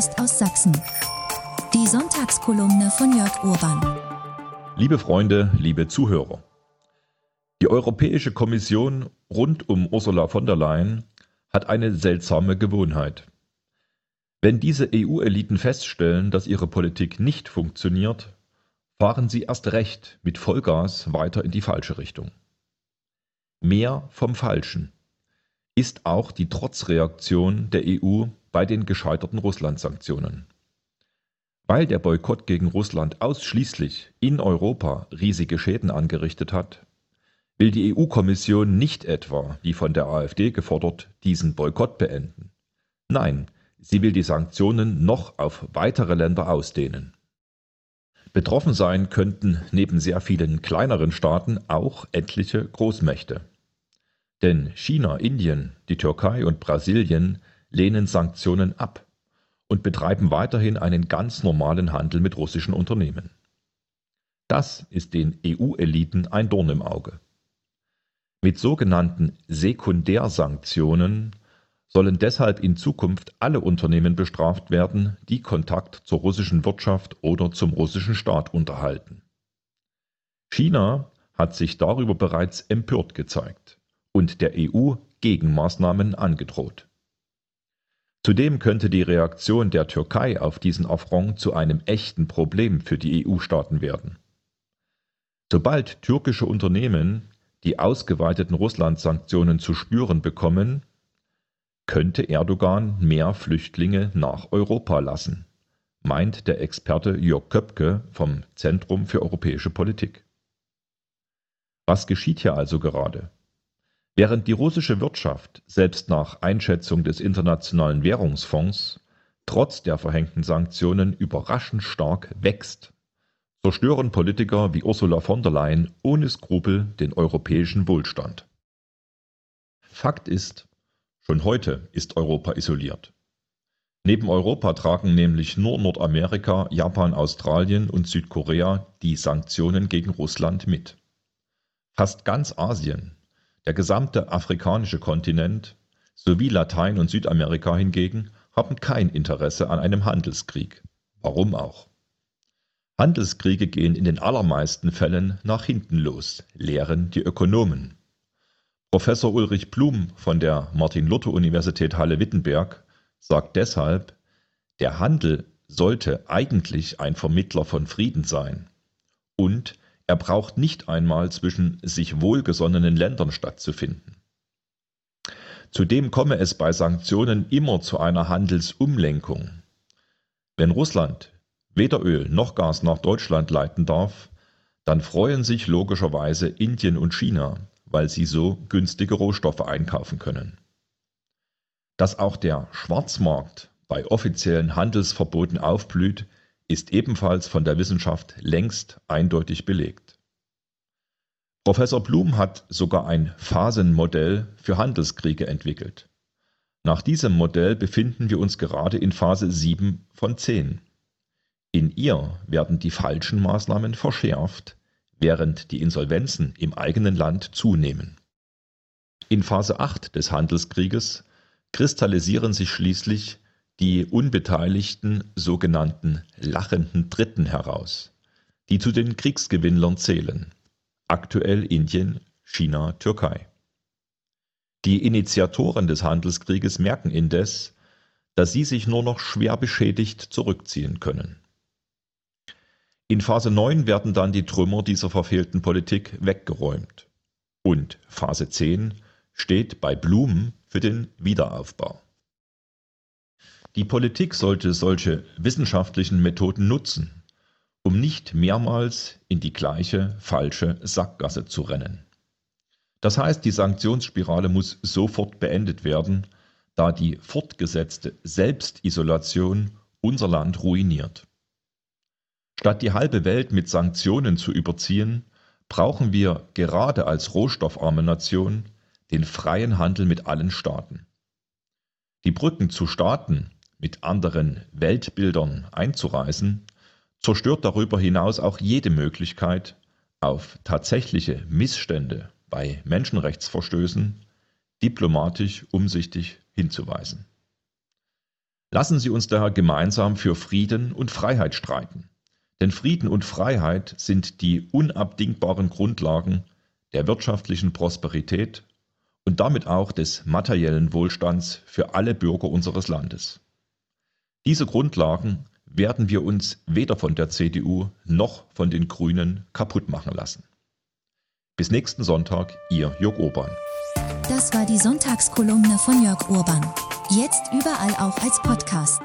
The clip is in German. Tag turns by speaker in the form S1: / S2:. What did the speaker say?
S1: Post aus Sachsen. Die Sonntagskolumne von Jörg Urban.
S2: Liebe Freunde, liebe Zuhörer. Die Europäische Kommission rund um Ursula von der Leyen hat eine seltsame Gewohnheit. Wenn diese EU-Eliten feststellen, dass ihre Politik nicht funktioniert, fahren sie erst recht mit Vollgas weiter in die falsche Richtung. Mehr vom Falschen ist auch die Trotzreaktion der EU bei den gescheiterten Russland-Sanktionen. Weil der Boykott gegen Russland ausschließlich in Europa riesige Schäden angerichtet hat, will die EU-Kommission nicht etwa, wie von der AfD gefordert, diesen Boykott beenden. Nein, sie will die Sanktionen noch auf weitere Länder ausdehnen. Betroffen sein könnten neben sehr vielen kleineren Staaten auch etliche Großmächte. Denn China, Indien, die Türkei und Brasilien lehnen Sanktionen ab und betreiben weiterhin einen ganz normalen Handel mit russischen Unternehmen. Das ist den EU-Eliten ein Dorn im Auge. Mit sogenannten Sekundärsanktionen sollen deshalb in Zukunft alle Unternehmen bestraft werden, die Kontakt zur russischen Wirtschaft oder zum russischen Staat unterhalten. China hat sich darüber bereits empört gezeigt und der EU Gegenmaßnahmen angedroht. Zudem könnte die Reaktion der Türkei auf diesen Affront zu einem echten Problem für die EU-Staaten werden. Sobald türkische Unternehmen die ausgeweiteten Russland-Sanktionen zu spüren bekommen, könnte Erdogan mehr Flüchtlinge nach Europa lassen, meint der Experte Jörg Köpke vom Zentrum für europäische Politik. Was geschieht hier also gerade? Während die russische Wirtschaft selbst nach Einschätzung des Internationalen Währungsfonds trotz der verhängten Sanktionen überraschend stark wächst, zerstören Politiker wie Ursula von der Leyen ohne Skrupel den europäischen Wohlstand. Fakt ist, schon heute ist Europa isoliert. Neben Europa tragen nämlich nur Nordamerika, Japan, Australien und Südkorea die Sanktionen gegen Russland mit. Fast ganz Asien, der gesamte afrikanische Kontinent sowie Latein- und Südamerika hingegen haben kein Interesse an einem Handelskrieg. Warum auch? Handelskriege gehen in den allermeisten Fällen nach hinten los, lehren die Ökonomen. Professor Ulrich Blum von der Martin-Luther-Universität Halle-Wittenberg sagt deshalb, der Handel sollte eigentlich ein Vermittler von Frieden sein. Und er braucht nicht einmal zwischen sich wohlgesonnenen Ländern stattzufinden. Zudem komme es bei Sanktionen immer zu einer Handelsumlenkung. Wenn Russland weder Öl noch Gas nach Deutschland leiten darf, dann freuen sich logischerweise Indien und China, weil sie so günstige Rohstoffe einkaufen können. Dass auch der Schwarzmarkt bei offiziellen Handelsverboten aufblüht, ist ebenfalls von der Wissenschaft längst eindeutig belegt. Professor Blum hat sogar ein Phasenmodell für Handelskriege entwickelt. Nach diesem Modell befinden wir uns gerade in Phase 7 von 10. In ihr werden die falschen Maßnahmen verschärft, während die Insolvenzen im eigenen Land zunehmen. In Phase 8 des Handelskrieges kristallisieren sich schließlich die unbeteiligten sogenannten lachenden Dritten heraus, die zu den Kriegsgewinnlern zählen, aktuell Indien, China, Türkei. Die Initiatoren des Handelskrieges merken indes, dass sie sich nur noch schwer beschädigt zurückziehen können. In Phase 9 werden dann die Trümmer dieser verfehlten Politik weggeräumt. Und Phase 10 steht bei Blumen für den Wiederaufbau. Die Politik sollte solche wissenschaftlichen Methoden nutzen, um nicht mehrmals in die gleiche falsche Sackgasse zu rennen. Das heißt, die Sanktionsspirale muss sofort beendet werden, da die fortgesetzte Selbstisolation unser Land ruiniert. Statt die halbe Welt mit Sanktionen zu überziehen, brauchen wir gerade als rohstoffarme Nation den freien Handel mit allen Staaten. Die Brücken zu Staaten mit anderen Weltbildern einzureißen, zerstört darüber hinaus auch jede Möglichkeit, auf tatsächliche Missstände bei Menschenrechtsverstößen diplomatisch umsichtig hinzuweisen. Lassen Sie uns daher gemeinsam für Frieden und Freiheit streiten. Denn Frieden und Freiheit sind die unabdingbaren Grundlagen der wirtschaftlichen Prosperität und damit auch des materiellen Wohlstands für alle Bürger unseres Landes. Diese Grundlagen werden wir uns weder von der CDU noch von den Grünen kaputt machen lassen. Bis nächsten Sonntag, Ihr Jörg Urban.
S1: Das war die Sonntagskolumne von Jörg Urban. Jetzt überall auch als Podcast.